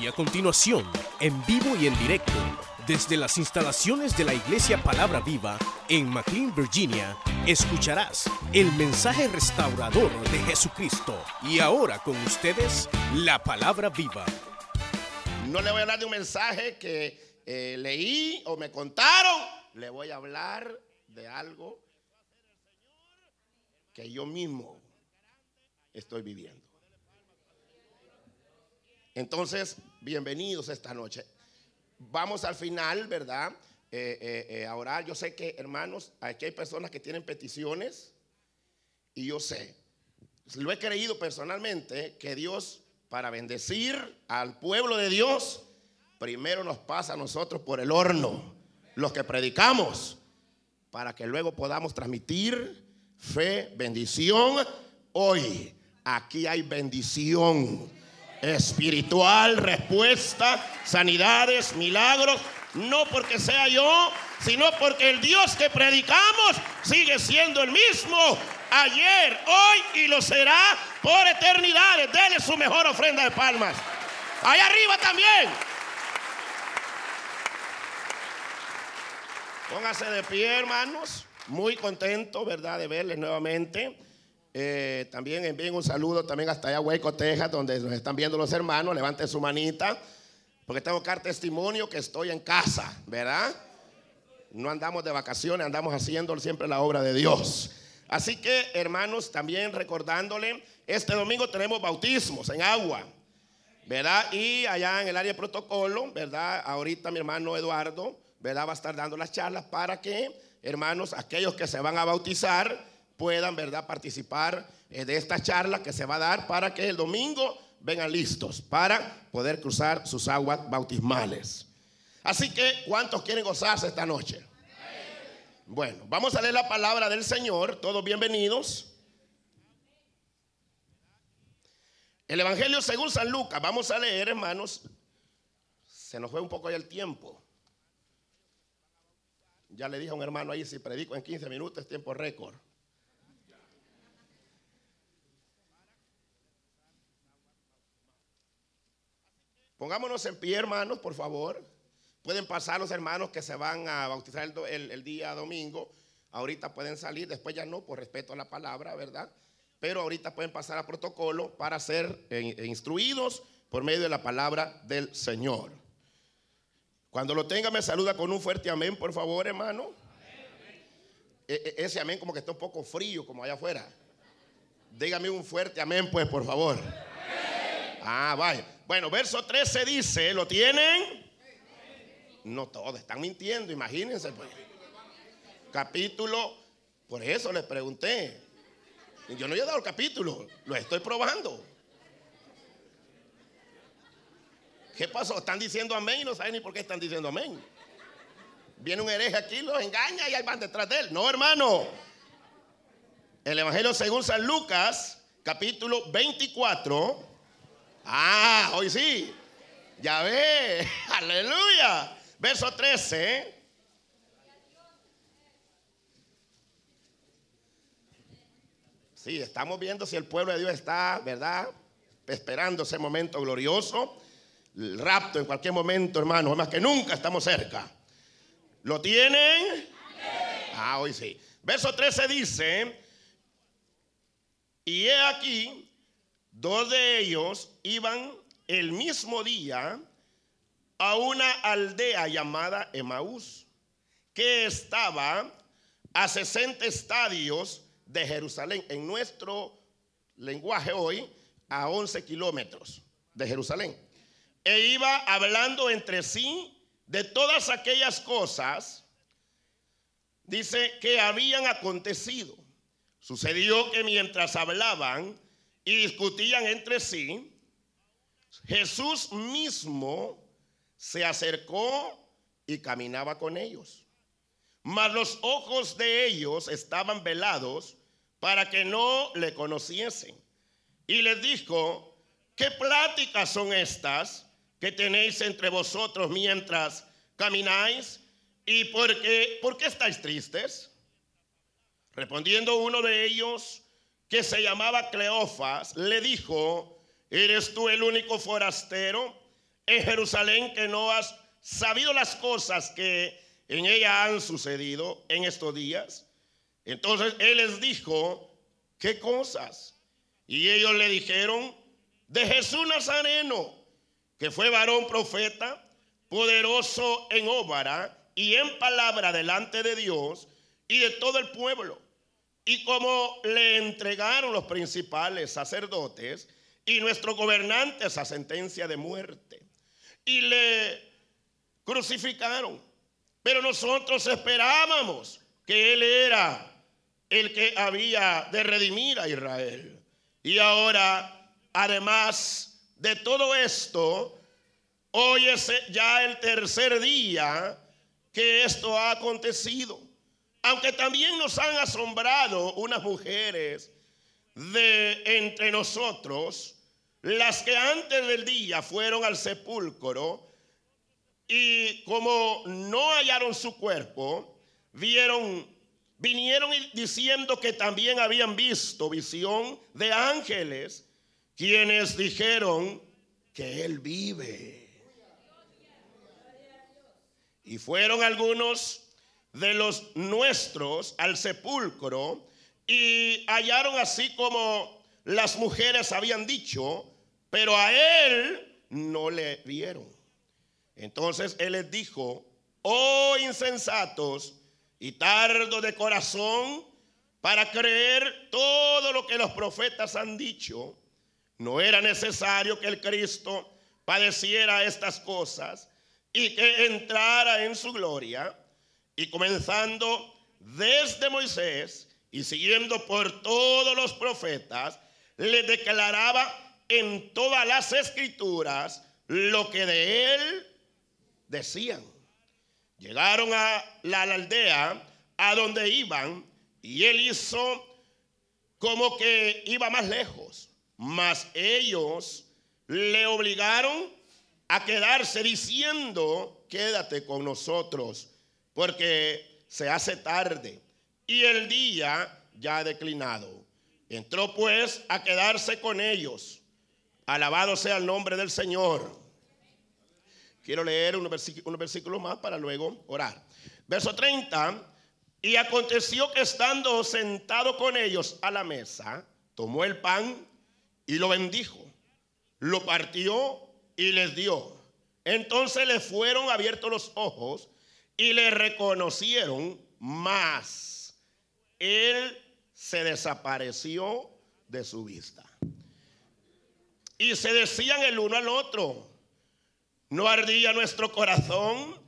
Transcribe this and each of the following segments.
Y a continuación, en vivo y en directo, desde las instalaciones de la Iglesia Palabra Viva en McLean, Virginia, escucharás el mensaje restaurador de Jesucristo. Y ahora con ustedes, la Palabra Viva. No le voy a hablar de un mensaje que eh, leí o me contaron. Le voy a hablar de algo que yo mismo estoy viviendo. Entonces, bienvenidos esta noche. Vamos al final, ¿verdad? Eh, eh, eh, a orar. Yo sé que, hermanos, aquí hay personas que tienen peticiones y yo sé, lo he creído personalmente, que Dios, para bendecir al pueblo de Dios, primero nos pasa a nosotros por el horno, los que predicamos, para que luego podamos transmitir fe, bendición. Hoy aquí hay bendición espiritual, respuesta, sanidades, milagros, no porque sea yo, sino porque el Dios que predicamos sigue siendo el mismo ayer, hoy y lo será por eternidades. Dele su mejor ofrenda de palmas. Allá arriba también. Póngase de pie, hermanos. Muy contento, ¿verdad?, de verles nuevamente. Eh, también envíen un saludo también hasta allá, Hueco, Texas, donde nos están viendo los hermanos. Levanten su manita, porque tengo que dar testimonio que estoy en casa, ¿verdad? No andamos de vacaciones, andamos haciendo siempre la obra de Dios. Así que, hermanos, también recordándole, este domingo tenemos bautismos en agua, ¿verdad? Y allá en el área de protocolo, ¿verdad? Ahorita mi hermano Eduardo, ¿verdad? Va a estar dando las charlas para que, hermanos, aquellos que se van a bautizar, puedan, ¿verdad?, participar eh, de esta charla que se va a dar para que el domingo vengan listos para poder cruzar sus aguas bautismales. Así que, ¿cuántos quieren gozarse esta noche? Bueno, vamos a leer la palabra del Señor, todos bienvenidos. El Evangelio según San Lucas, vamos a leer, hermanos. Se nos fue un poco ya el tiempo. Ya le dije a un hermano ahí, si predico en 15 minutos es tiempo récord. Pongámonos en pie, hermanos, por favor. Pueden pasar los hermanos que se van a bautizar el, día domingo. Ahorita pueden salir, después ya no, por respeto a la palabra, ¿verdad? Pero ahorita pueden pasar a protocolo para ser eh, instruidos por medio de la palabra del Señor. Cuando lo tenga, me saluda con un fuerte amén, por favor, hermano. E, e, ese amén como que está un poco frío, como allá afuera. Dígame un fuerte amén, pues, por favor. Ah, vaya. Bueno, verso 13 dice, ¿lo tienen? No todos, están mintiendo, imagínense. Pues. Capítulo, por eso les pregunté. Yo no he dado el capítulo, lo estoy probando. ¿Qué pasó? Están diciendo amén y no saben ni por qué están diciendo amén. Viene un hereje aquí, los engaña y ahí van detrás de él. No, hermano. El Evangelio según San Lucas, capítulo 24 Ah, hoy sí. Ya ve. Aleluya. Verso 13. Sí, estamos viendo si el pueblo de Dios está, ¿verdad? Esperando ese momento glorioso. El rapto en cualquier momento, hermano. Más que nunca estamos cerca. ¿Lo tienen? Ah, hoy sí. Verso 13 dice, y he aquí Dos de ellos iban el mismo día a una aldea llamada Emaús, que estaba a 60 estadios de Jerusalén. En nuestro lenguaje hoy, a 11 kilómetros de Jerusalén. E iba hablando entre sí de todas aquellas cosas, dice, que habían acontecido. Sucedió que mientras hablaban, y discutían entre sí, Jesús mismo se acercó y caminaba con ellos. Mas los ojos de ellos estaban velados para que no le conociesen. Y les dijo, ¿qué pláticas son estas que tenéis entre vosotros mientras camináis? ¿Y por qué, por qué estáis tristes? Respondiendo uno de ellos, que se llamaba Cleofas, le dijo, ¿eres tú el único forastero en Jerusalén que no has sabido las cosas que en ella han sucedido en estos días? Entonces él les dijo, ¿qué cosas? Y ellos le dijeron, de Jesús Nazareno, que fue varón profeta, poderoso en obra y en palabra delante de Dios y de todo el pueblo. Y como le entregaron los principales sacerdotes y nuestros gobernantes a sentencia de muerte, y le crucificaron. Pero nosotros esperábamos que Él era el que había de redimir a Israel. Y ahora, además de todo esto, hoy es ya el tercer día que esto ha acontecido. Aunque también nos han asombrado unas mujeres de entre nosotros, las que antes del día fueron al sepulcro y como no hallaron su cuerpo, vieron, vinieron diciendo que también habían visto visión de ángeles, quienes dijeron que él vive. Y fueron algunos de los nuestros al sepulcro y hallaron así como las mujeres habían dicho, pero a él no le vieron. Entonces él les dijo, oh insensatos y tardo de corazón para creer todo lo que los profetas han dicho, no era necesario que el Cristo padeciera estas cosas y que entrara en su gloria. Y comenzando desde Moisés y siguiendo por todos los profetas, le declaraba en todas las escrituras lo que de él decían. Llegaron a la aldea a donde iban y él hizo como que iba más lejos, mas ellos le obligaron a quedarse diciendo, quédate con nosotros, porque se hace tarde y el día ya ha declinado. Entró pues a quedarse con ellos. Alabado sea el nombre del Señor. Quiero leer unos versículos, más para luego orar. Verso 30. Y aconteció que estando sentado con ellos a la mesa, tomó el pan y lo bendijo, lo partió y les dio. Entonces le fueron abiertos los ojos y le reconocieron más. Él se desapareció de su vista. Y se decían el uno al otro, ¿No ardía nuestro corazón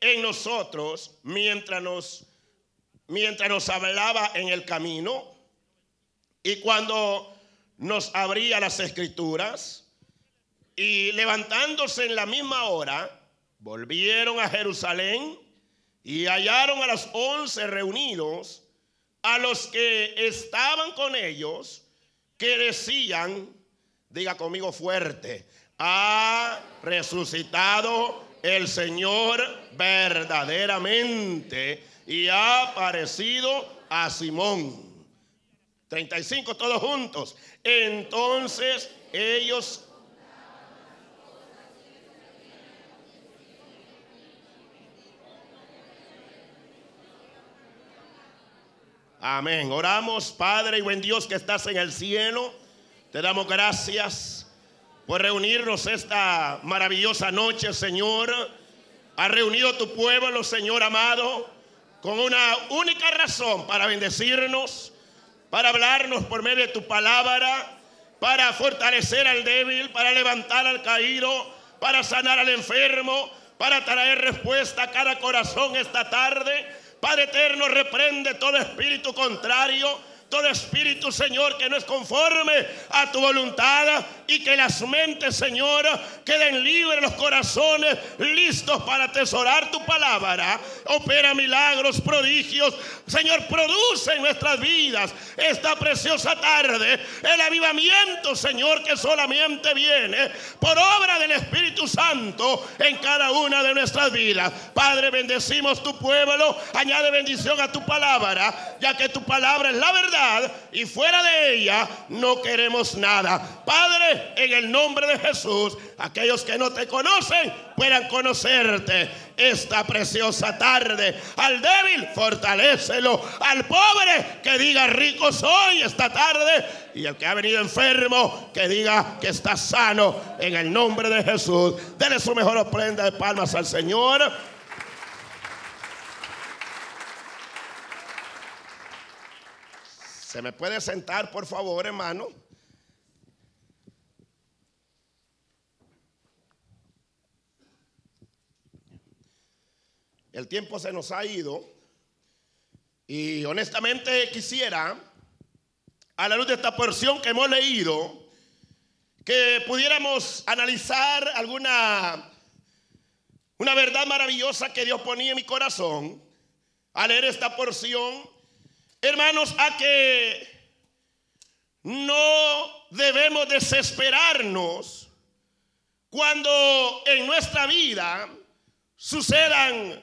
en nosotros mientras nos, mientras nos hablaba en el camino? Y cuando nos abría las escrituras y levantándose en la misma hora, volvieron a Jerusalén y hallaron a los once reunidos, a los que estaban con ellos, que decían, diga conmigo fuerte, ha resucitado el Señor verdaderamente y ha aparecido a Simón. 35 todos juntos. Entonces ellos Amén. Oramos, Padre y buen Dios que estás en el cielo. Te damos gracias por reunirnos esta maravillosa noche, Señor. Ha reunido tu pueblo, Señor amado, con una única razón para bendecirnos, para hablarnos por medio de tu palabra, para fortalecer al débil, para levantar al caído, para sanar al enfermo, para traer respuesta a cada corazón esta tarde. Padre eterno, reprende todo espíritu contrario todo espíritu, Señor, que no es conforme a tu voluntad y que las mentes, Señor, queden libres, los corazones listos para atesorar tu palabra. Opera milagros, prodigios. Señor, produce en nuestras vidas esta preciosa tarde el avivamiento, Señor, que solamente viene por obra del Espíritu Santo en cada una de nuestras vidas. Padre, bendecimos tu pueblo, añade bendición a tu palabra, ya que tu palabra es la verdad y fuera de ella no queremos nada. Padre, en el nombre de Jesús, aquellos que no te conocen puedan conocerte esta preciosa tarde. Al débil, fortalecelo. Al pobre, que diga rico soy esta tarde. Y el que ha venido enfermo, que diga que está sano en el nombre de Jesús. Dele su mejor ofrenda de palmas al Señor. ¿Se me puede sentar, por favor, hermano? El tiempo se nos ha ido y honestamente quisiera, a la luz de esta porción que hemos leído, que pudiéramos analizar alguna una verdad maravillosa que Dios ponía en mi corazón al leer esta porción hermanos, a que no debemos desesperarnos cuando en nuestra vida sucedan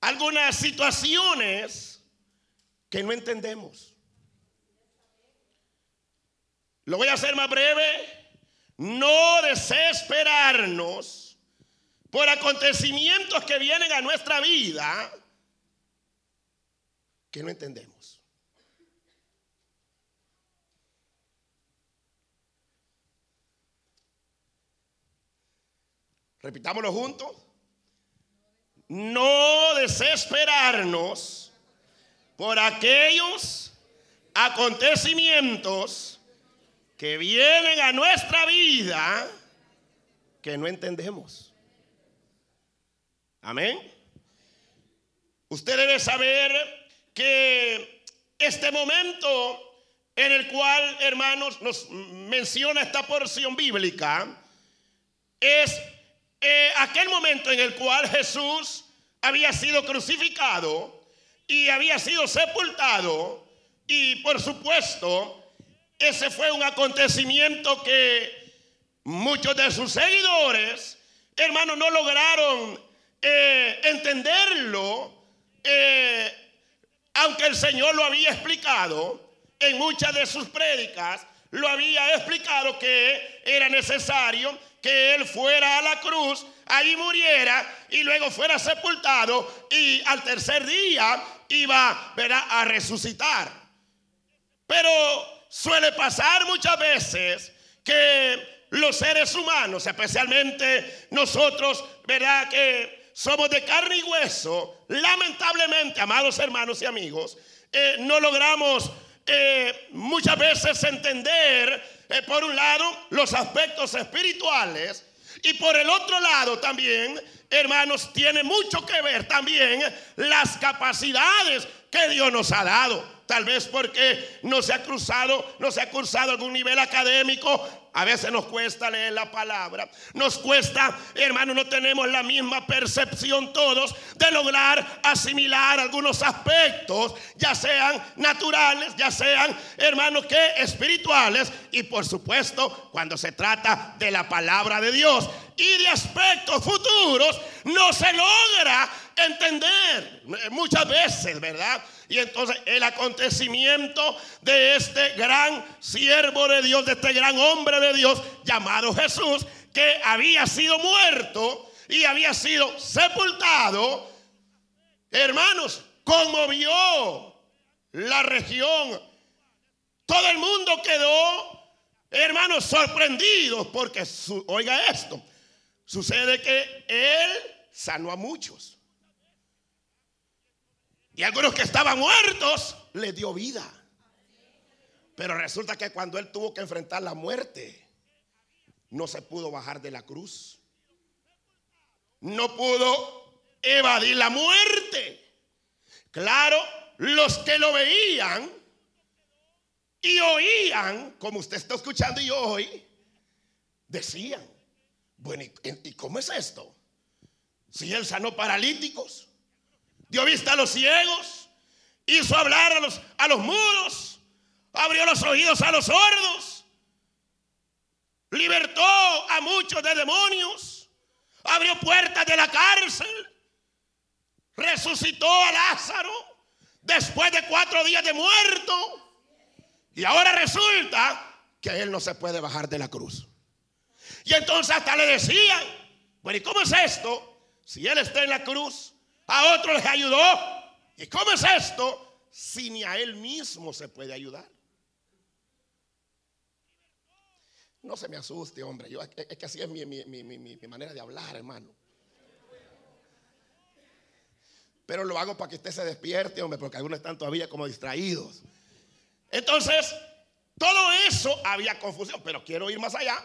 algunas situaciones que no entendemos. Lo voy a hacer más breve. No desesperarnos por acontecimientos que vienen a nuestra vida que no entendemos. Repitámoslo juntos. No desesperarnos por aquellos acontecimientos que vienen a nuestra vida que no entendemos. Amén. Usted debe saber que este momento en el cual, hermanos, nos menciona esta porción bíblica, es eh, aquel momento en el cual Jesús había sido crucificado y había sido sepultado y por supuesto ese fue un acontecimiento que muchos de sus seguidores, hermanos, no lograron eh, entenderlo. Eh, aunque el Señor lo había explicado en muchas de sus prédicas, lo había explicado que era necesario que Él fuera a la cruz, ahí muriera y luego fuera sepultado y al tercer día iba a resucitar. Pero suele pasar muchas veces que los seres humanos, especialmente nosotros, ¿verdad? Que somos de carne y hueso, lamentablemente, amados hermanos y amigos, eh, no logramos eh, muchas veces entender, eh, por un lado, los aspectos espirituales y por el otro lado también, hermanos, tiene mucho que ver también las capacidades que Dios nos ha dado. Tal vez porque no se ha cruzado, no se ha cursado algún nivel académico. A veces nos cuesta leer la palabra. Nos cuesta, hermano, no tenemos la misma percepción todos de lograr asimilar algunos aspectos, ya sean naturales, ya sean, hermanos, que espirituales. Y por supuesto, cuando se trata de la palabra de Dios y de aspectos futuros, no se logra entender muchas veces, ¿verdad? Y entonces el acontecimiento de este gran siervo de Dios, de este gran hombre de Dios llamado Jesús, que había sido muerto y había sido sepultado, hermanos, conmovió la región. Todo el mundo quedó, hermanos, sorprendidos porque, oiga esto, sucede que él sanó a muchos. Y algunos que estaban muertos le dio vida. Pero resulta que cuando él tuvo que enfrentar la muerte, no se pudo bajar de la cruz. No pudo evadir la muerte. Claro, los que lo veían y oían, como usted está escuchando y hoy, decían, bueno, ¿y, cómo es esto? Si él sanó paralíticos, dio vista a los ciegos, hizo hablar a los, a los muros, abrió los oídos a los sordos, libertó a muchos de demonios, abrió puertas de la cárcel, resucitó a Lázaro después de cuatro días de muerto. Y ahora resulta que él no se puede bajar de la cruz. Y entonces hasta le decían, bueno, ¿y cómo es esto? Si él está en la cruz, a otro les ayudó. ¿Y cómo es esto? Si ni a él mismo se puede ayudar. No se me asuste, hombre. Yo, es que así es mi, mi manera de hablar, hermano. Pero lo hago para que usted se despierte, hombre, porque algunos están todavía como distraídos. Entonces, todo eso había confusión, pero quiero ir más allá.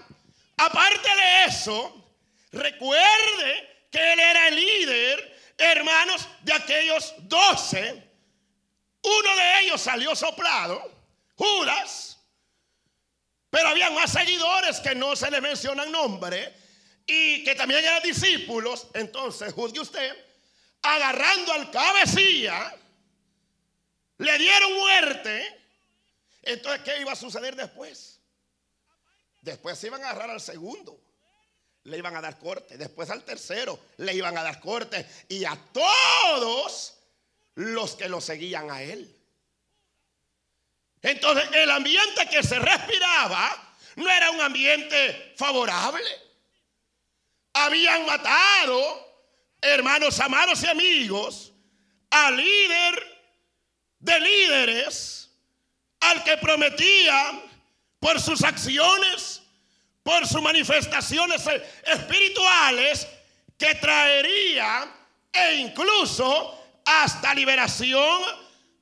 Aparte de eso, recuerde que él era el líder, hermanos, de aquellos doce. Uno de ellos salió soplado, Judas, pero había más seguidores que no se le mencionan nombre y que también eran discípulos. Entonces, juzgue usted, agarrando al cabecilla, le dieron muerte entonces, ¿qué iba a suceder después? Después se iban a agarrar al segundo. Le iban a dar corte. Después al tercero le iban a dar corte. Y a todos los que lo seguían a él. Entonces el ambiente que se respiraba no era un ambiente favorable. Habían matado, hermanos amados y amigos, al líder de líderes al que prometía por sus acciones, por sus manifestaciones espirituales, que traería e incluso hasta liberación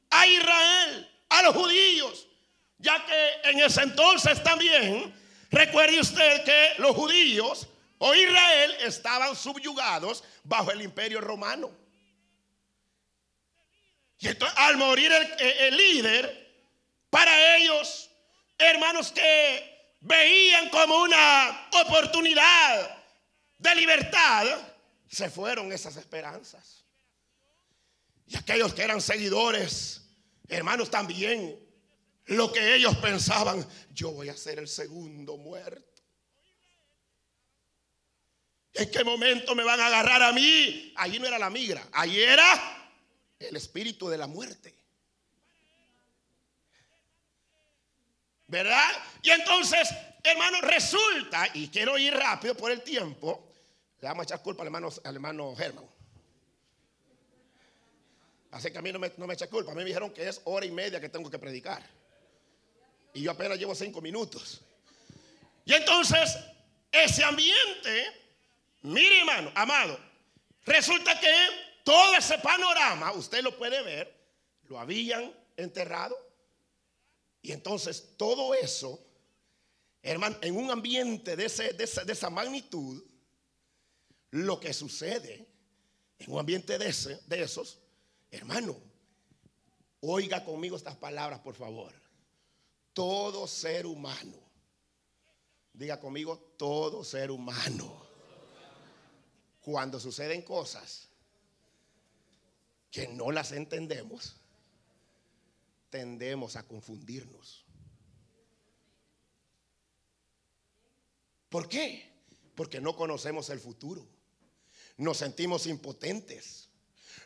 a Israel, a los judíos, ya que en ese entonces también, recuerde usted que los judíos o Israel estaban subyugados bajo el imperio romano. Y entonces al morir el, el líder, para ellos, hermanos que veían como una oportunidad de libertad, se fueron esas esperanzas. Y aquellos que eran seguidores, hermanos también, lo que ellos pensaban, yo voy a ser el segundo muerto. ¿En qué momento me van a agarrar a mí? Allí no era la migra, allí era el espíritu de la muerte. ¿Verdad? Y entonces, hermano, resulta, y quiero ir rápido por el tiempo, le vamos a echar culpa al hermano, al hermano Germán. Así que a mí no me, no me echa culpa. A mí me dijeron que es hora y media que tengo que predicar. Y yo apenas llevo cinco minutos. Y entonces, ese ambiente, mire hermano, amado, resulta que todo ese panorama, usted lo puede ver, lo habían enterrado y entonces todo eso, hermano, en un ambiente de, esa, magnitud, lo que sucede en un ambiente de, ese, de esos, hermano, oiga conmigo estas palabras, por favor. Todo ser humano, diga conmigo, todo ser humano, cuando suceden cosas que no las entendemos, tendemos a confundirnos. ¿Por qué? Porque no conocemos el futuro. Nos sentimos impotentes.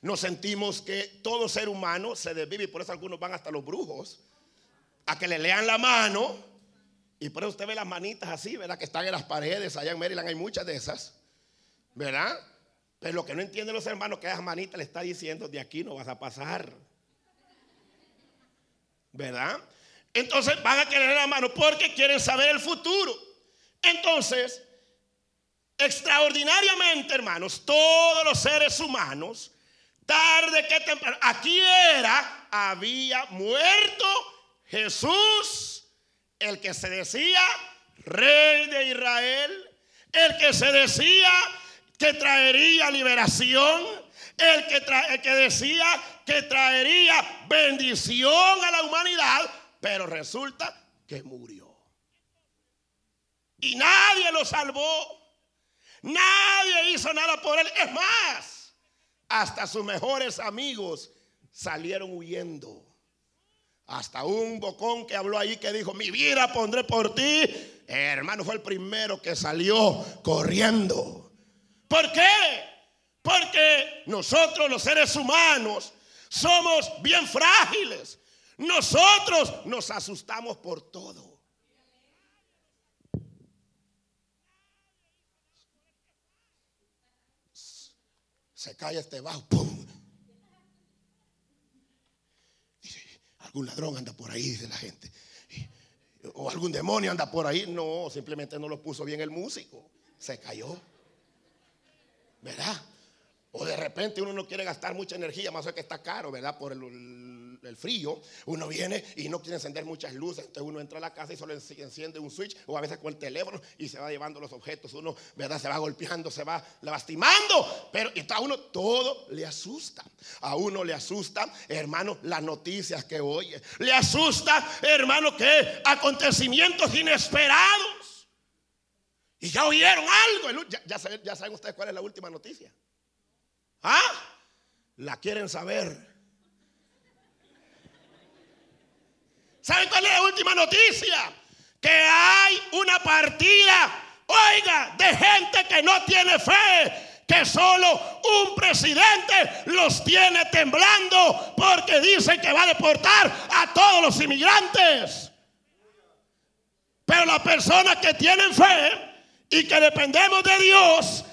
Nos sentimos que todo ser humano se desvive y por eso algunos van hasta los brujos a que le lean la mano. Y por eso usted ve las manitas así, ¿verdad? Que están en las paredes. Allá en Maryland hay muchas de esas, ¿verdad? Pero lo que no entienden los hermanos que esas manitas le está diciendo, de aquí no vas a pasar. ¿verdad? Entonces van a querer la mano porque quieren saber el futuro. Entonces, extraordinariamente, hermanos, todos los seres humanos, tarde que temprano, aquí era, había muerto Jesús, el que se decía rey de Israel, el que se decía que traería liberación, el que, el que decía que traería bendición a la humanidad, pero resulta que murió. Y nadie lo salvó. Nadie hizo nada por él. Es más, hasta sus mejores amigos salieron huyendo. Hasta un bocón que habló ahí que dijo, mi vida pondré por ti. hermano fue el primero que salió corriendo. ¿Por qué? Porque nosotros los seres humanos somos bien frágiles. Nosotros nos asustamos por todo. Se cae este bajo, ¡pum! Dice, algún ladrón anda por ahí, dice la gente. O algún demonio anda por ahí. No, simplemente no lo puso bien el músico. Se cayó. ¿Verdad? O de repente uno no quiere gastar mucha energía, más o que está caro, ¿verdad? Por el, el, frío. Uno viene y no quiere encender muchas luces. Entonces uno entra a la casa y solo enciende un switch o a veces con el teléfono y se va llevando los objetos. Uno, ¿verdad? Se va golpeando, se va lastimando. Pero a uno todo le asusta. A uno le asusta, hermano, las noticias que oye. Le asusta, hermano, que acontecimientos inesperados. Y ya oyeron algo. Ya saben ustedes cuál es la última noticia. ¿Ah? La quieren saber. ¿Saben cuál es la última noticia? Que hay una partida, oiga, de gente que no tiene fe, que solo un presidente los tiene temblando porque dice que va a deportar a todos los inmigrantes. Pero las personas que tienen fe y que dependemos de Dios,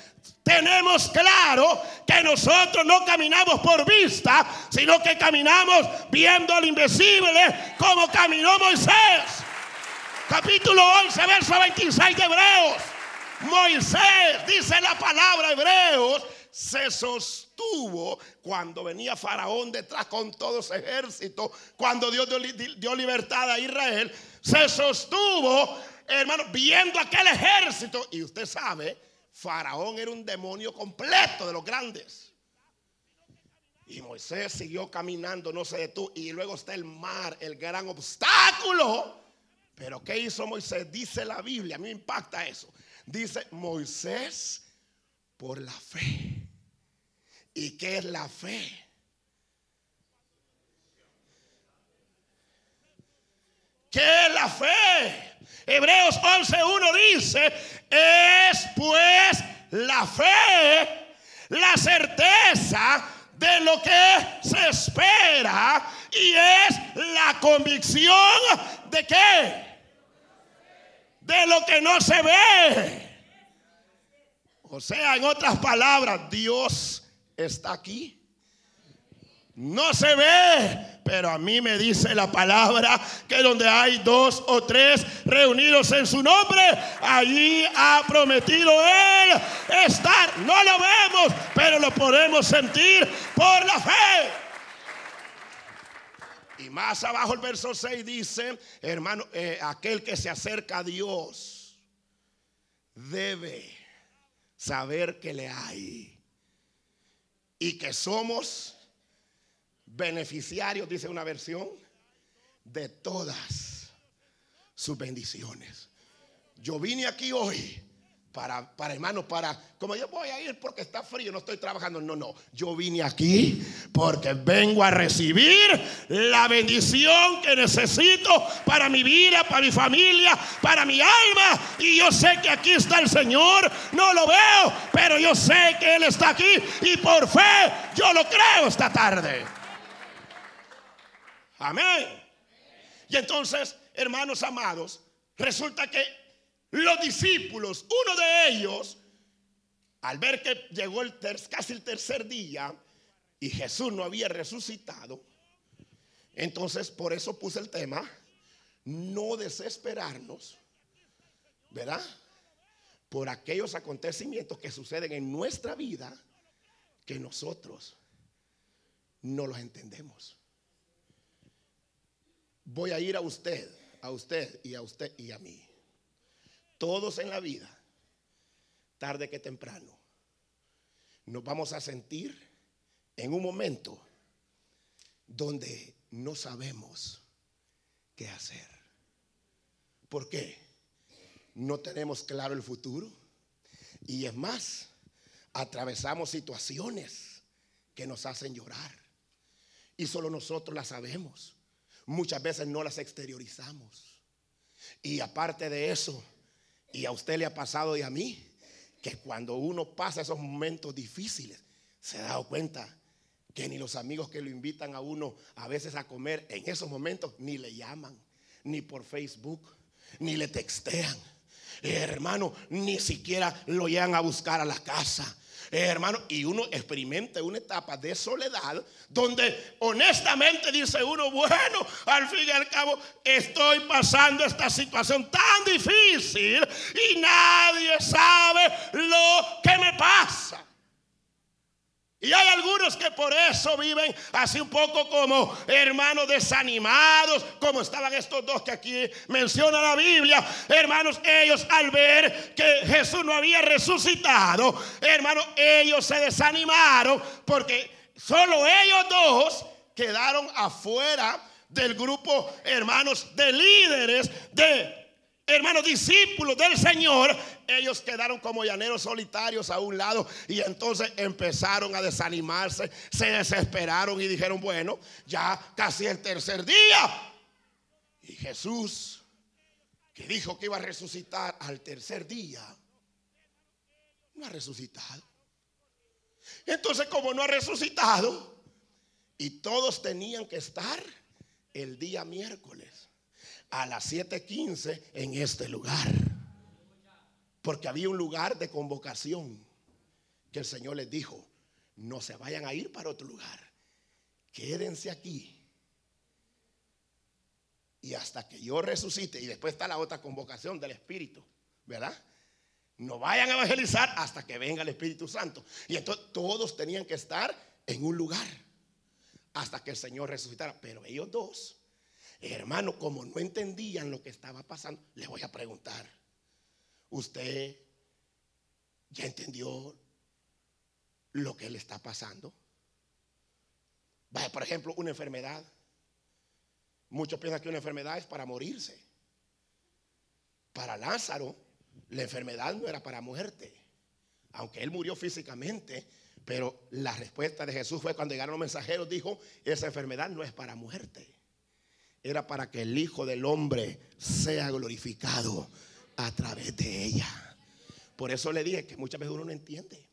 tenemos claro que nosotros no caminamos por vista, sino que caminamos viendo al invisible como caminó Moisés. Capítulo 11, verso 26 de Hebreos. Moisés, dice la palabra Hebreos, se sostuvo cuando venía Faraón detrás con todo ese ejército, cuando Dios dio, libertad a Israel, se sostuvo, hermano, viendo aquel ejército. Y usted sabe Faraón era un demonio completo de los grandes. Y Moisés siguió caminando, no sé tú, y luego está el mar, el gran obstáculo. Pero ¿qué hizo Moisés? Dice la Biblia, a mí me impacta eso. Dice Moisés por la fe. ¿Y qué es la fe? ¿Qué es la fe? Hebreos 11.1 dice, es pues la fe, la certeza de lo que se espera y es la convicción de qué? De lo que no se ve. O sea, en otras palabras, Dios está aquí. No se ve, pero a mí me dice la palabra que donde hay dos o tres reunidos en su nombre, allí ha prometido Él estar. No lo vemos, pero lo podemos sentir por la fe. Y más abajo el verso 6 dice, hermano, eh, aquel que se acerca a Dios debe saber que le hay y que somos beneficiarios, dice una versión, de todas sus bendiciones. Yo vine aquí hoy para, para hermanos, para, como yo voy a ir porque está frío, no estoy trabajando. No, no, yo vine aquí porque vengo a recibir la bendición que necesito para mi vida, para mi familia, para mi alma. Y yo sé que aquí está el Señor, no lo veo, pero yo sé que Él está aquí y por fe yo lo creo esta tarde. Amén. Y entonces, hermanos amados, resulta que los discípulos, uno de ellos, al ver que llegó el casi el tercer día y Jesús no había resucitado, entonces por eso puse el tema, no desesperarnos, ¿verdad? Por aquellos acontecimientos que suceden en nuestra vida que nosotros no los entendemos voy a ir a usted, a usted y a usted y a mí. Todos en la vida, tarde que temprano, nos vamos a sentir en un momento donde no sabemos qué hacer. ¿Por qué? No tenemos claro el futuro. Y es más, atravesamos situaciones que nos hacen llorar. Y solo nosotros las sabemos muchas veces no las exteriorizamos. Y aparte de eso, y a usted le ha pasado y a mí, que cuando uno pasa esos momentos difíciles, se ha dado cuenta que ni los amigos que lo invitan a uno a veces a comer en esos momentos ni le llaman, ni por Facebook, ni le textean. hermano, ni siquiera lo llegan a buscar a la casa. Hermano, y uno experimenta una etapa de soledad donde honestamente dice uno, bueno, al fin y al cabo estoy pasando esta situación tan difícil y nadie sabe lo que me pasa. Y hay algunos que por eso viven así un poco como hermanos desanimados, como estaban estos dos que aquí menciona la Biblia. Hermanos, ellos al ver que Jesús no había resucitado, hermanos, ellos se desanimaron porque solo ellos dos quedaron afuera del grupo, hermanos, de líderes de hermanos discípulos del Señor, ellos quedaron como llaneros solitarios a un lado y entonces empezaron a desanimarse, se desesperaron y dijeron, bueno, ya casi el tercer día. Y Jesús, que dijo que iba a resucitar al tercer día, no ha resucitado. Entonces, como no ha resucitado, y todos tenían que estar el día miércoles a las 7:15 en este lugar. Porque había un lugar de convocación que el Señor les dijo, no se vayan a ir para otro lugar, quédense aquí. Y hasta que yo resucite, y después está la otra convocación del Espíritu, ¿verdad? No vayan a evangelizar hasta que venga el Espíritu Santo. Y entonces todos tenían que estar en un lugar hasta que el Señor resucitara. Pero ellos dos Hermano, como no entendían lo que estaba pasando, le voy a preguntar, ¿usted ya entendió lo que le está pasando? Vaya, por ejemplo, una enfermedad. Muchos piensan que una enfermedad es para morirse. Para Lázaro, la enfermedad no era para muerte. Aunque él murió físicamente, pero la respuesta de Jesús fue cuando llegaron los mensajeros, dijo, esa enfermedad no es para muerte era para que el Hijo del Hombre sea glorificado a través de ella. Por eso le dije que muchas veces uno no entiende.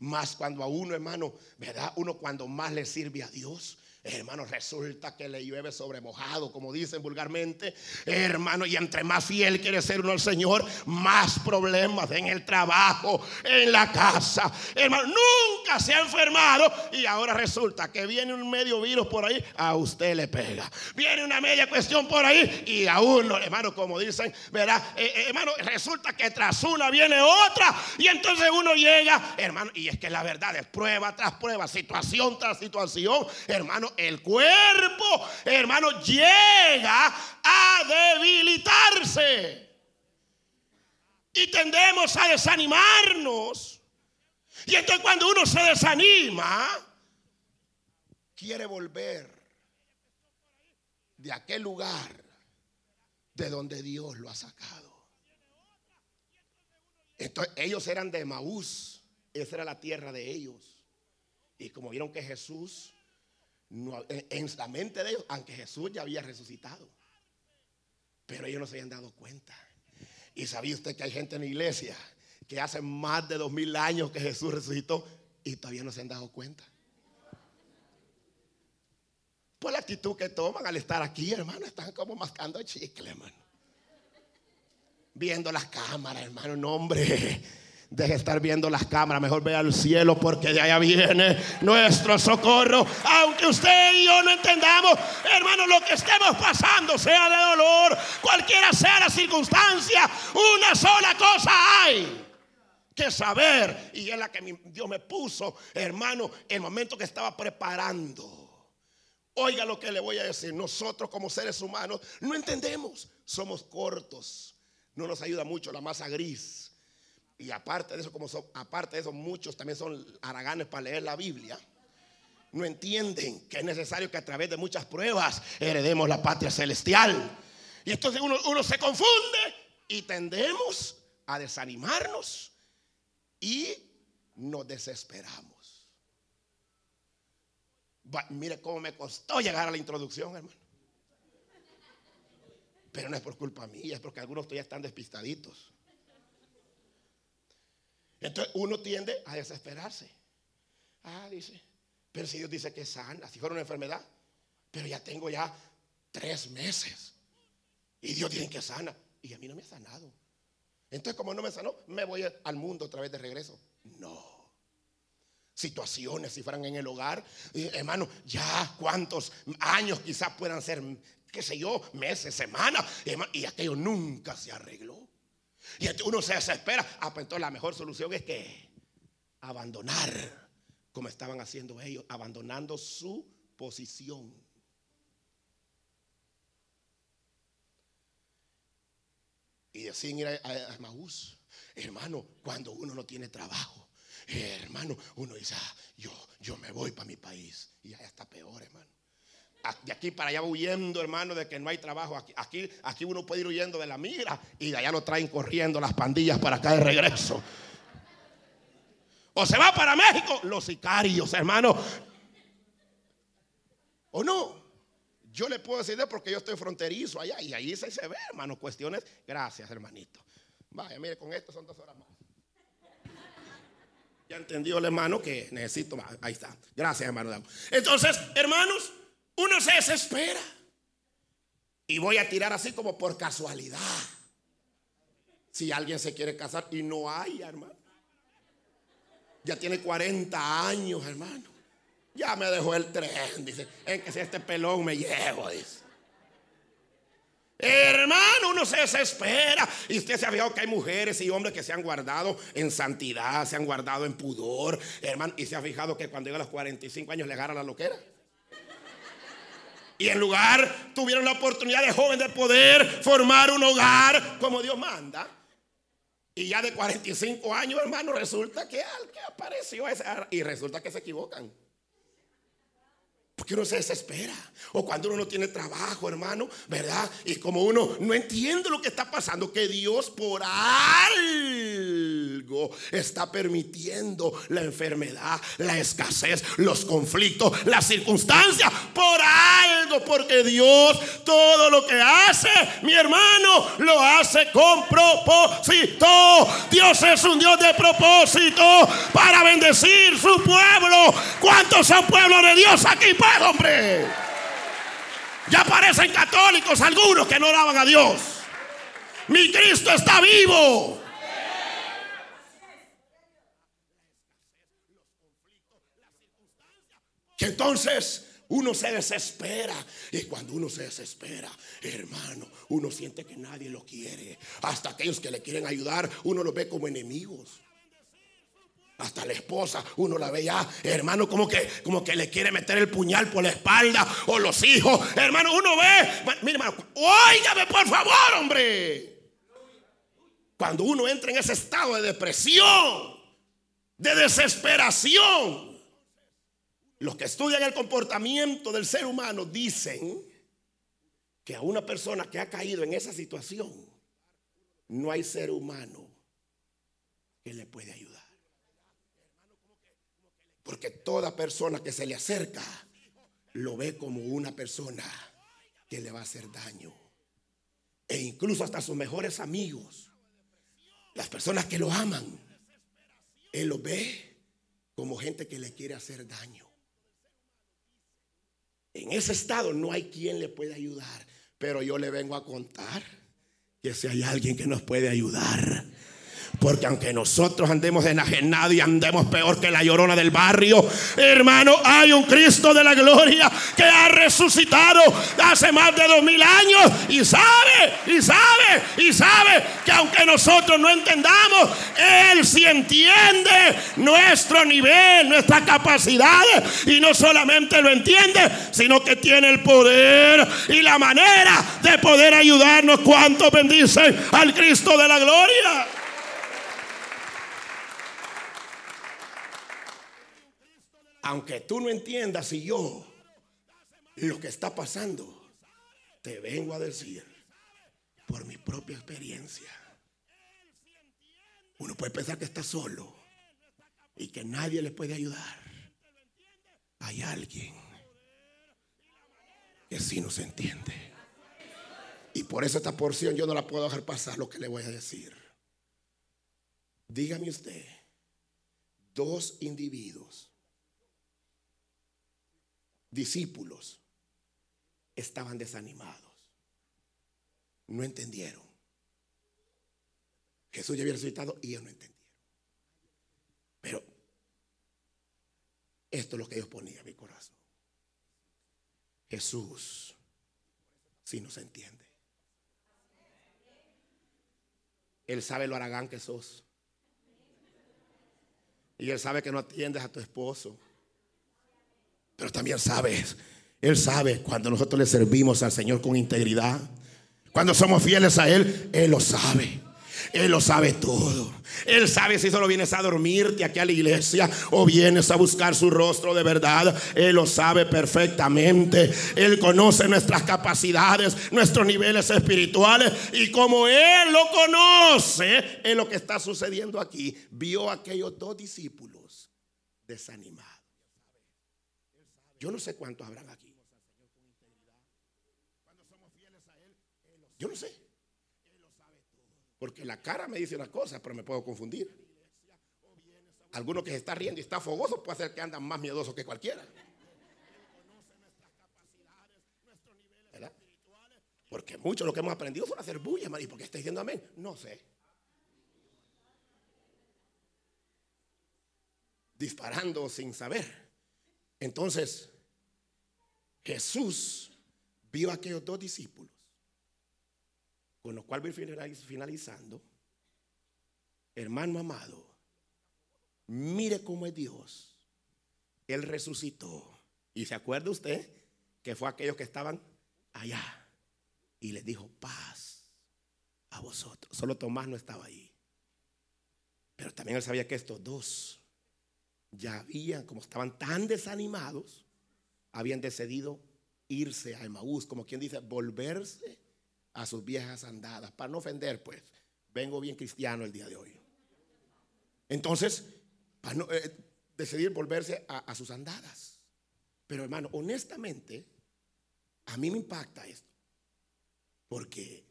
Más cuando a uno, hermano, ¿verdad? Uno cuando más le sirve a Dios, Hermano, resulta que le llueve sobre mojado, como dicen vulgarmente. Hermano, y entre más fiel quiere ser uno al Señor, más problemas en el trabajo, en la casa. Hermano, nunca se ha enfermado y ahora resulta que viene un medio virus por ahí, a usted le pega. Viene una media cuestión por ahí y a uno, hermano, como dicen, ¿verdad? Eh, eh, hermano, resulta que tras una viene otra y entonces uno llega, hermano, y es que la verdad es prueba tras prueba, situación tras situación, hermano el cuerpo, hermano, llega a debilitarse. Y tendemos a desanimarnos. Y entonces cuando uno se desanima, quiere volver de aquel lugar de donde Dios lo ha sacado. Entonces, ellos eran de Maús, esa era la tierra de ellos. Y como vieron que Jesús en la mente de ellos, aunque Jesús ya había resucitado. Pero ellos no se habían dado cuenta. Y sabía usted que hay gente en la iglesia que hace más de dos mil años que Jesús resucitó y todavía no se han dado cuenta. Por la actitud que toman al estar aquí, hermano, están como mascando chicle, hermano. Viendo las cámaras, hermano, no, hombre. Deje de estar viendo las cámaras, mejor vea al cielo porque de allá viene nuestro socorro. Aunque usted y yo no entendamos, hermano, lo que estemos pasando, sea de dolor, cualquiera sea la circunstancia, una sola cosa hay que saber. Y es la que Dios me puso, hermano, el momento que estaba preparando. Oiga lo que le voy a decir. Nosotros como seres humanos no entendemos. Somos cortos. No nos ayuda mucho la masa gris y aparte de eso, como son, aparte de eso, muchos también son haraganes para leer la Biblia. No entienden que es necesario que a través de muchas pruebas heredemos la patria celestial. Y entonces uno, uno se confunde y tendemos a desanimarnos y nos desesperamos. mire cómo me costó llegar a la introducción, hermano. Pero no es por culpa mía, es porque algunos todavía están despistaditos. Entonces uno tiende a desesperarse. Ah, dice, Pero si Dios dice que sana, si fuera una enfermedad, pero ya tengo ya tres meses. Y Dios dice que sana. Y a mí no me ha sanado. Entonces, como no me sanó, me voy al mundo otra vez de regreso. No. Situaciones, si fueran en el hogar, hermano, ya cuántos años quizás puedan ser, qué sé yo, meses, semanas, y aquello nunca se arregló. Y uno se desespera. Ah, pues entonces la mejor solución es que abandonar, como estaban haciendo ellos, abandonando su posición. Y decían ir a, a, Maús, hermano, cuando uno no tiene trabajo, hermano, uno dice, ah, yo, yo me voy para mi país. Y allá está peor, hermano. De aquí para allá huyendo, hermano, de que no hay trabajo. Aquí, aquí, aquí uno puede ir huyendo de la migra y de allá lo traen corriendo las pandillas para acá de regreso. O se va para México, los sicarios, hermano. ¿O no? Yo le puedo decir porque yo estoy fronterizo allá y ahí se, se ve, hermano, cuestiones. Gracias, hermanito. Vaya, mire, con esto son dos horas más. Ya entendió el hermano que necesito más. Ahí está. Gracias, hermano. Entonces, hermanos, uno se desespera. Y voy a tirar así como por casualidad. Si alguien se quiere casar y no hay, hermano. Ya tiene 40 años, hermano. Ya me dejó el tren, dice. En que si este pelón me llevo, dice. Hermano, uno se desespera. Y usted se ha fijado que hay mujeres y hombres que se han guardado en santidad, se han guardado en pudor, hermano. Y se ha fijado que cuando llega a los 45 años le agarra la loquera. Y en lugar tuvieron la oportunidad de joven de poder formar un hogar como Dios manda. Y ya de 45 años, hermano, resulta que, que apareció y resulta que se equivocan. Porque uno se desespera. O cuando uno no tiene trabajo, hermano, ¿verdad? Y como uno no entiende lo que está pasando, que Dios por algo está permitiendo la enfermedad, la escasez, los conflictos, las circunstancias, por algo. Porque Dios todo lo que hace, mi hermano, lo hace con propósito. Dios es un Dios de propósito para bendecir su pueblo. ¿Cuántos son pueblos de Dios aquí? Hombre. Ya parecen católicos algunos que no daban a Dios. Mi Cristo está vivo. Que entonces uno se desespera. Y cuando uno se desespera, hermano, uno siente que nadie lo quiere. Hasta aquellos que le quieren ayudar, uno los ve como enemigos. Hasta la esposa, uno la ve ya, hermano, como que, como que le quiere meter el puñal por la espalda, o los hijos, hermano, uno ve, mire, hermano, óigame por favor, hombre. Cuando uno entra en ese estado de depresión, de desesperación, los que estudian el comportamiento del ser humano dicen que a una persona que ha caído en esa situación, no hay ser humano que le puede ayudar. Porque toda persona que se le acerca lo ve como una persona que le va a hacer daño. E incluso hasta sus mejores amigos, las personas que lo aman, él lo ve como gente que le quiere hacer daño. En ese estado no hay quien le pueda ayudar, pero yo le vengo a contar que si hay alguien que nos puede ayudar, porque aunque nosotros andemos enajenados y andemos peor que la llorona del barrio, hermano, hay un Cristo de la gloria que ha resucitado hace más de dos mil años y sabe, y sabe, y sabe que aunque nosotros no entendamos, Él sí entiende nuestro nivel, nuestra capacidad y no solamente lo entiende, sino que tiene el poder y la manera de poder ayudarnos. ¿Cuántos bendicen al Cristo de la gloria? Aunque tú no entiendas y yo lo que está pasando, te vengo a decir por mi propia experiencia. Uno puede pensar que está solo y que nadie le puede ayudar. Hay alguien que sí nos entiende. Y por eso esta porción yo no la puedo dejar pasar lo que le voy a decir. Dígame usted, dos individuos discípulos estaban desanimados. No entendieron. Jesús ya había resucitado y ellos no entendieron. Pero esto es lo que Dios ponía en mi corazón. Jesús si no se entiende. Él sabe lo aragán que sos. Y Él sabe que no atiendes a tu esposo. Pero también sabes, Él sabe cuando nosotros le servimos al Señor con integridad. Cuando somos fieles a Él, Él lo sabe. Él lo sabe todo. Él sabe si solo vienes a dormirte aquí a la iglesia o vienes a buscar su rostro de verdad. Él lo sabe perfectamente. Él conoce nuestras capacidades, nuestros niveles espirituales. Y como Él lo conoce, es lo que está sucediendo aquí. Vio a aquellos dos discípulos desanimados. Yo no sé cuántos habrán aquí. Yo no sé. Porque la cara me dice una cosa, pero me puedo confundir. Alguno que se está riendo y está fogoso puede ser que andan más miedosos que cualquiera. ¿Verdad? Porque mucho lo que hemos aprendido son hacer bulla, ¿Y por qué está diciendo amén? No sé. Disparando sin saber. Entonces, Jesús vio a aquellos dos discípulos con lo cual voy finalizando. Hermano amado, mire cómo es Dios. Él resucitó. Y se acuerda usted que fue aquellos que estaban allá. Y les dijo paz a vosotros. Solo Tomás no estaba ahí. Pero también él sabía que estos dos ya habían, como estaban tan desanimados, habían decidido irse a Emaús, como quien dice, volverse a sus viejas andadas. Para no ofender, pues, vengo bien cristiano el día de hoy. Entonces, eh, decidir volverse a, a sus andadas. Pero hermano, honestamente, a mí me impacta esto. Porque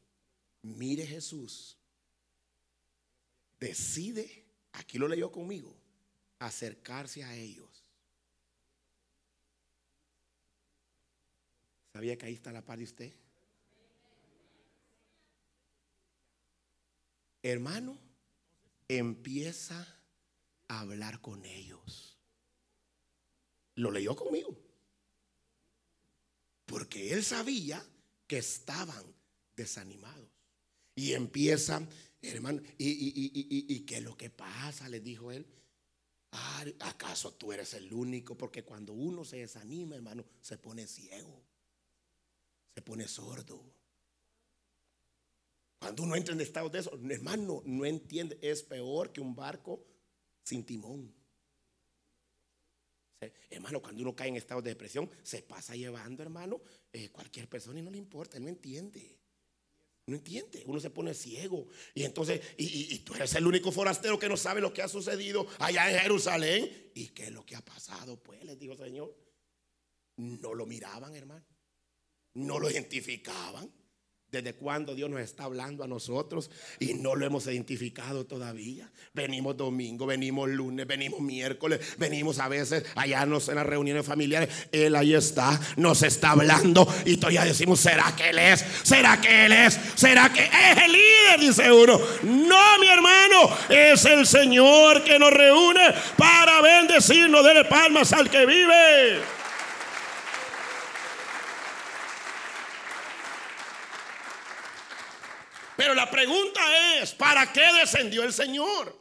mire Jesús, decide, aquí lo leyó conmigo, acercarse a ellos. ¿Sabía que ahí está la paz de usted? hermano, empieza a hablar con ellos. Lo leyó conmigo. Porque él sabía que estaban desanimados. Y empieza, hermano, y, qué es lo que pasa, le dijo él. ¿Acaso tú eres el único? Porque cuando uno se desanima, hermano, se pone ciego, se pone sordo. Cuando uno entra en estado de eso, hermano, no entiende, es peor que un barco sin timón. Hermano, cuando uno cae en estado de depresión, se pasa llevando, hermano, eh, cualquier persona y no le importa, él no entiende. No entiende, uno se pone ciego. Y entonces, y, tú eres el único forastero que no sabe lo que ha sucedido allá en Jerusalén. ¿Y qué es lo que ha pasado? Pues les dijo Señor, no lo miraban, hermano. No lo identificaban. ¿Desde cuándo Dios nos está hablando a nosotros y no lo hemos identificado todavía? Venimos domingo, venimos lunes, venimos miércoles, venimos a veces allá en las reuniones familiares. Él ahí está, nos está hablando y todavía decimos, ¿será que Él es? ¿Será que Él es? ¿Será que es el líder? Dice uno. No, mi hermano, es el Señor que nos reúne para bendecirnos, de palmas al que vive. Pero la pregunta es, ¿para qué descendió el Señor?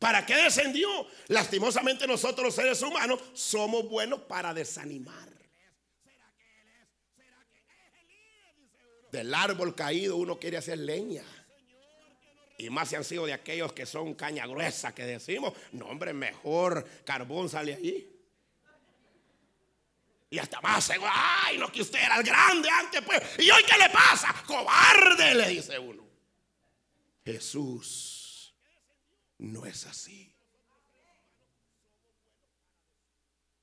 ¿Para qué descendió? Lastimosamente nosotros los seres humanos somos buenos para desanimar. Del árbol caído uno quiere hacer leña. Y más si han sido de aquellos que son caña gruesa que decimos, no hombre, mejor carbón sale ahí. Y hasta más seguro, ay, lo que usted era el grande antes, pues. ¿Y hoy qué le pasa? Cobarde, le dice uno. Jesús no es así.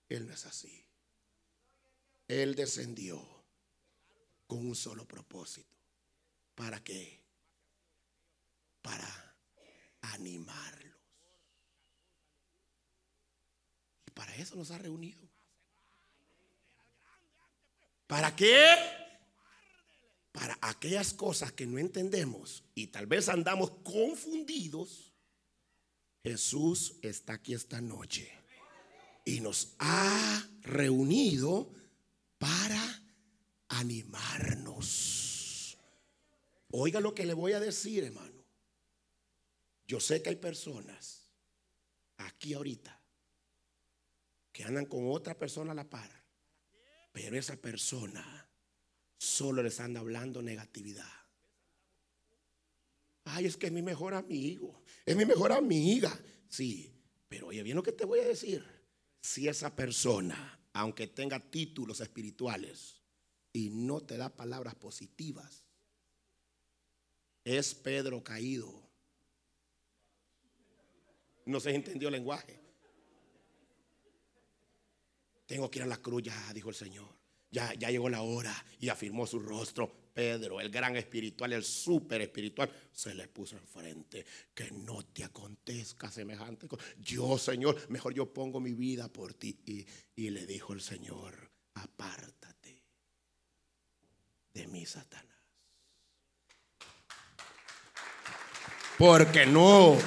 Él no es así. Él descendió con un solo propósito. ¿Para qué? Para animarlos. Y para eso nos ha reunido. ¿Para qué? Para aquellas cosas que no entendemos y tal vez andamos confundidos. Jesús está aquí esta noche y nos ha reunido para animarnos. Oiga lo que le voy a decir, hermano. Yo sé que hay personas aquí ahorita que andan con otra persona a la par, pero esa persona solo les anda hablando negatividad. Ay, es que es mi mejor amigo, es mi mejor amiga. Sí, pero oye, bien lo que te voy a decir. Si esa persona, aunque tenga títulos espirituales y no te da palabras positivas, es Pedro caído no se entendió el lenguaje. Tengo que ir a la cruz ya, dijo el Señor. Ya, ya llegó la hora y afirmó su rostro. Pedro, el gran espiritual, el súper espiritual, se le puso enfrente. Que no te acontezca semejante cosa. Yo, Señor, mejor yo pongo mi vida por ti. Y, y le dijo el Señor, apártate de mí, Satanás. Porque no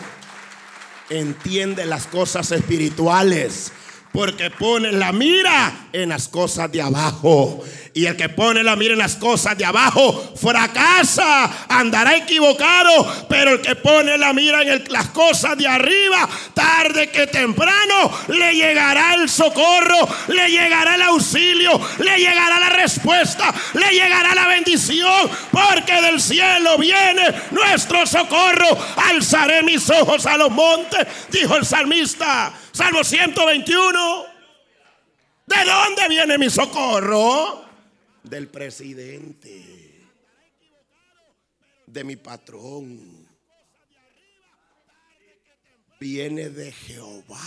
entiende las cosas espirituales. Porque pone la mira en las cosas de abajo. Y el que pone la mira en las cosas de abajo fracasa, andará equivocado. Pero el que pone la mira en las cosas de arriba, tarde que temprano, le llegará el socorro, le llegará el auxilio, le llegará la respuesta, le llegará la bendición. Porque del cielo viene nuestro socorro. Alzaré mis ojos a los montes, dijo el salmista. Salmo 121. ¿De dónde viene mi socorro? del presidente, de mi patrón. Viene de Jehová,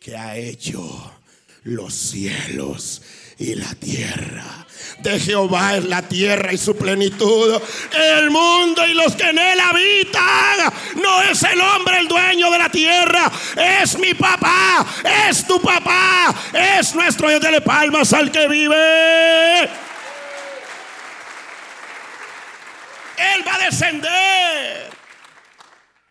que ha hecho los cielos y la tierra. De Jehová es la tierra y su plenitud, el mundo y los que en él habitan. No es el hombre el dueño de la tierra, es mi papá, es tu papá, es nuestro Dios. Dele palmas al que vive. Él va a descender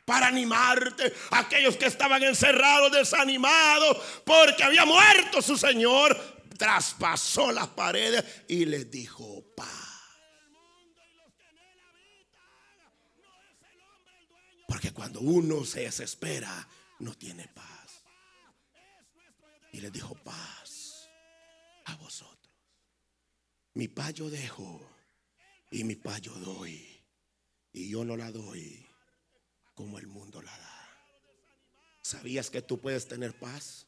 para animarte. Aquellos que estaban encerrados, desanimados, porque había muerto su Señor, traspasó las paredes y les dijo paz. Porque cuando uno se desespera, no tiene paz. Y les dijo paz a vosotros. Mi paz yo dejo y mi paz yo doy. Y yo no la doy como el mundo la da. ¿Sabías que tú puedes tener paz?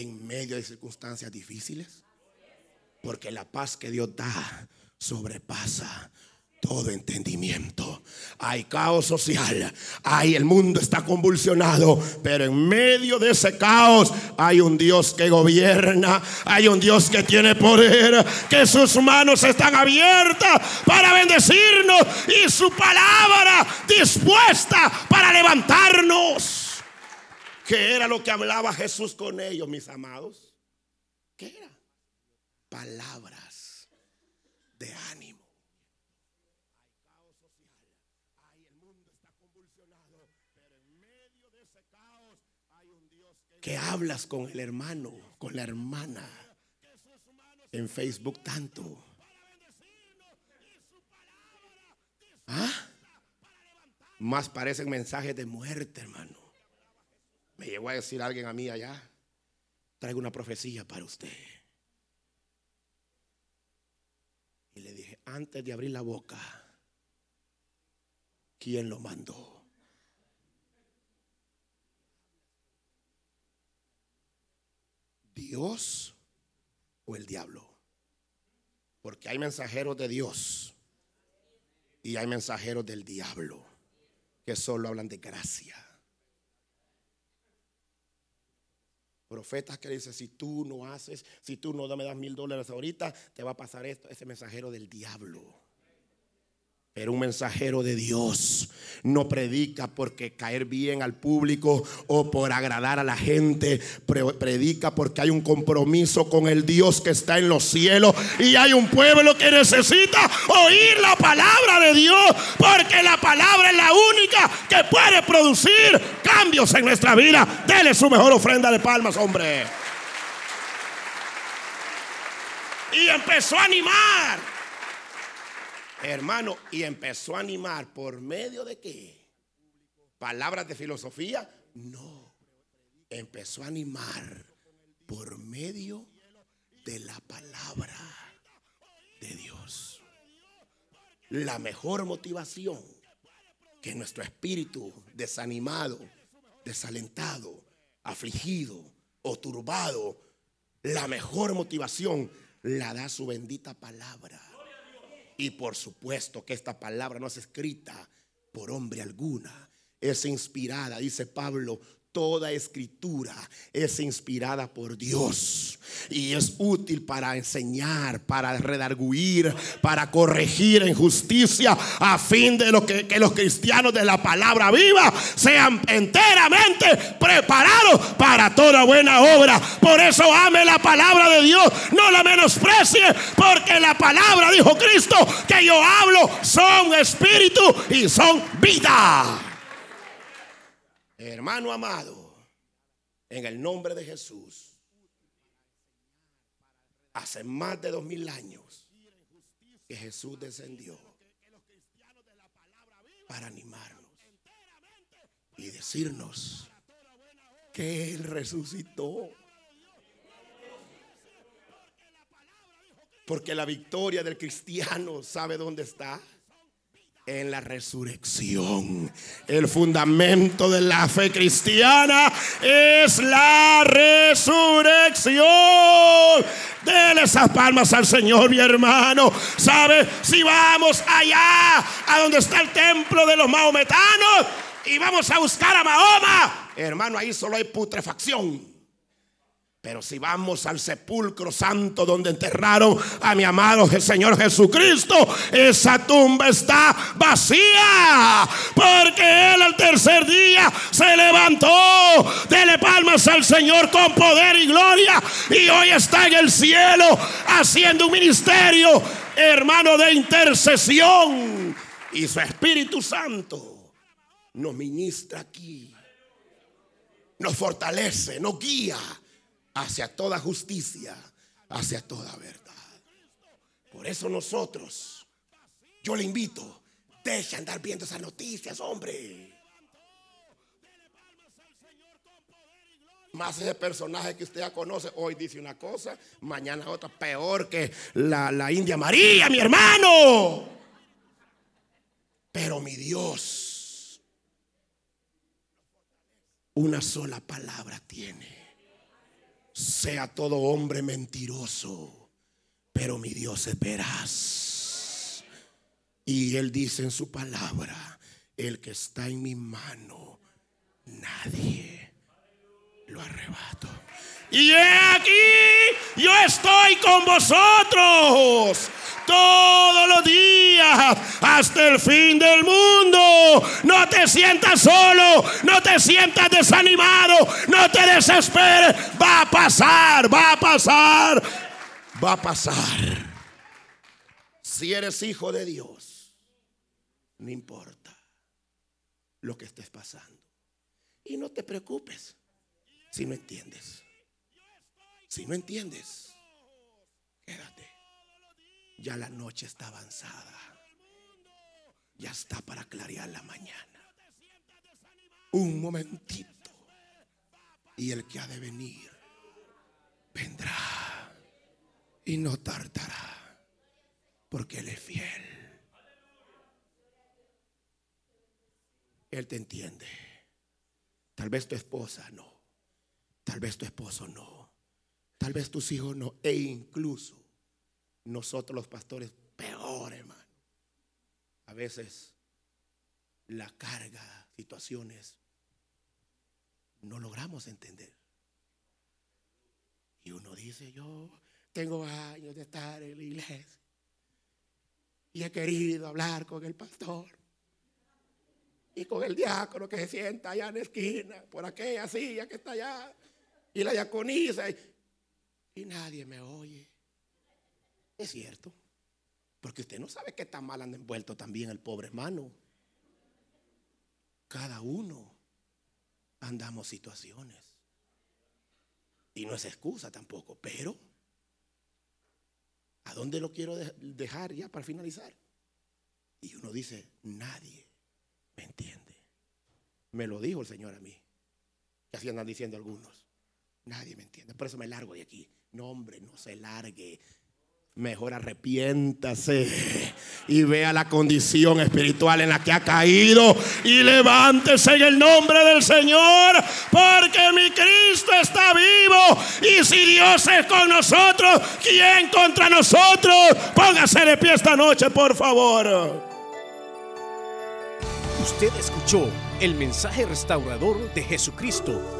En medio de circunstancias difíciles? Porque la paz que Dios da sobrepasa todo entendimiento. Hay caos social, hay el mundo está convulsionado, pero en medio de ese caos hay un Dios que gobierna, hay un Dios que tiene poder, que sus manos están abiertas para bendecirnos y su palabra dispuesta para levantarnos. ¿Qué era lo que hablaba Jesús con ellos, mis amados? ¿Qué era? Palabras de ánimo. Que hablas con el hermano, con la hermana. En Facebook tanto. ¿Ah? Más parecen mensajes de muerte, hermano. Me llegó a decir alguien a mí allá, traigo una profecía para usted. Y le dije, antes de abrir la boca, ¿quién lo mandó? ¿Dios o el diablo? Porque hay mensajeros de Dios y hay mensajeros del diablo que solo hablan de gracia. Profetas que dicen, si tú no haces, si tú no me das mil dólares ahorita, te va a pasar esto. Ese mensajero del diablo. Pero un mensajero de Dios no predica porque caer bien al público o por agradar a la gente. Predica porque hay un compromiso con el Dios que está en los cielos y hay un pueblo que necesita oír la palabra de Dios porque la palabra es la única que puede producir cambios en nuestra vida. Dele su mejor ofrenda de palmas, hombre. Y empezó a animar. Hermano, y empezó a animar por medio de qué? Palabras de filosofía. No, empezó a animar por medio de la palabra de Dios. La mejor motivación que nuestro espíritu desanimado, desalentado, afligido o turbado, la mejor motivación la da su bendita palabra. Y por supuesto que esta palabra no es escrita por hombre alguna, es inspirada, dice Pablo, toda escritura es inspirada por Dios y es útil para enseñar, para redarguir, para corregir en justicia, a fin de lo que, que los cristianos de la palabra viva sean enteramente preparados para toda buena obra. Por eso ame la palabra de Dios, no la menosprecie, porque la palabra, dijo Cristo, que yo hablo son espíritu y son vida. Hermano amado, en el nombre de Jesús, hace más de dos mil años que Jesús descendió para animarnos y decirnos que Él resucitó. Porque la victoria del cristiano, ¿sabe dónde está? En la resurrección. El fundamento de la fe cristiana es la resurrección. Dele esas palmas al Señor, mi hermano. ¿Sabe? Si vamos allá, a donde está el templo de los maometanos, y vamos a buscar a Mahoma, hermano, ahí solo hay putrefacción. Pero si vamos al sepulcro santo donde enterraron a mi amado Señor Jesucristo, esa tumba está vacía. Porque Él al tercer día se levantó. Dele palmas al Señor con poder y gloria. Y hoy está en el cielo haciendo un ministerio, hermano, de intercesión. Y su Espíritu Santo nos ministra aquí. Nos fortalece, nos guía hacia toda justicia, hacia toda verdad. Por eso nosotros, yo le invito, deje andar viendo esas noticias, hombre. Más ese personaje que usted ya conoce, hoy dice una cosa, mañana otra, peor que la, la India María, mi hermano. Pero mi Dios, una sola palabra tiene sea todo hombre mentiroso, pero mi Dios es veraz. Y él dice en su palabra, el que está en mi mano, nadie lo arrebato. Y he aquí, yo estoy con vosotros todos los días hasta el fin del mundo. No te sientas solo, no te sientas desanimado, no te desesperes. Va a pasar, va a pasar, va a pasar. Si eres hijo de Dios, no importa lo que estés pasando. Y no te preocupes si no entiendes. Si no entiendes, quédate. Ya la noche está avanzada. Ya está para clarear la mañana. Un momentito. Y el que ha de venir vendrá y no tardará. Porque Él es fiel. Él te entiende. Tal vez tu esposa no. Tal vez tu esposo no. Tal vez tus hijos no. E incluso nosotros los pastores, peor, hermano. A veces la carga, situaciones, no logramos entender. Y uno dice, yo tengo años de estar en la iglesia. Y he querido hablar con el pastor. Y con el diácono que se sienta allá en la esquina, por aquella silla que está allá. Y la diaconisa. Y, nadie me oye. Es cierto. Porque usted no sabe qué tan mal han envuelto también el pobre hermano. Cada uno andamos situaciones. Y no es excusa tampoco, pero ¿a dónde lo quiero dejar ya para finalizar? Y uno dice, nadie me entiende. Me lo dijo el Señor a mí. Y así andan diciendo algunos. Nadie me entiende. Por eso me largo de aquí. No, hombre, no se largue. Mejor arrepiéntase y vea la condición espiritual en la que ha caído y levántese en el nombre del Señor, porque mi Cristo está vivo y si Dios es con nosotros, ¿quién contra nosotros? Póngase de pie esta noche, por favor. Usted escuchó el mensaje restaurador de Jesucristo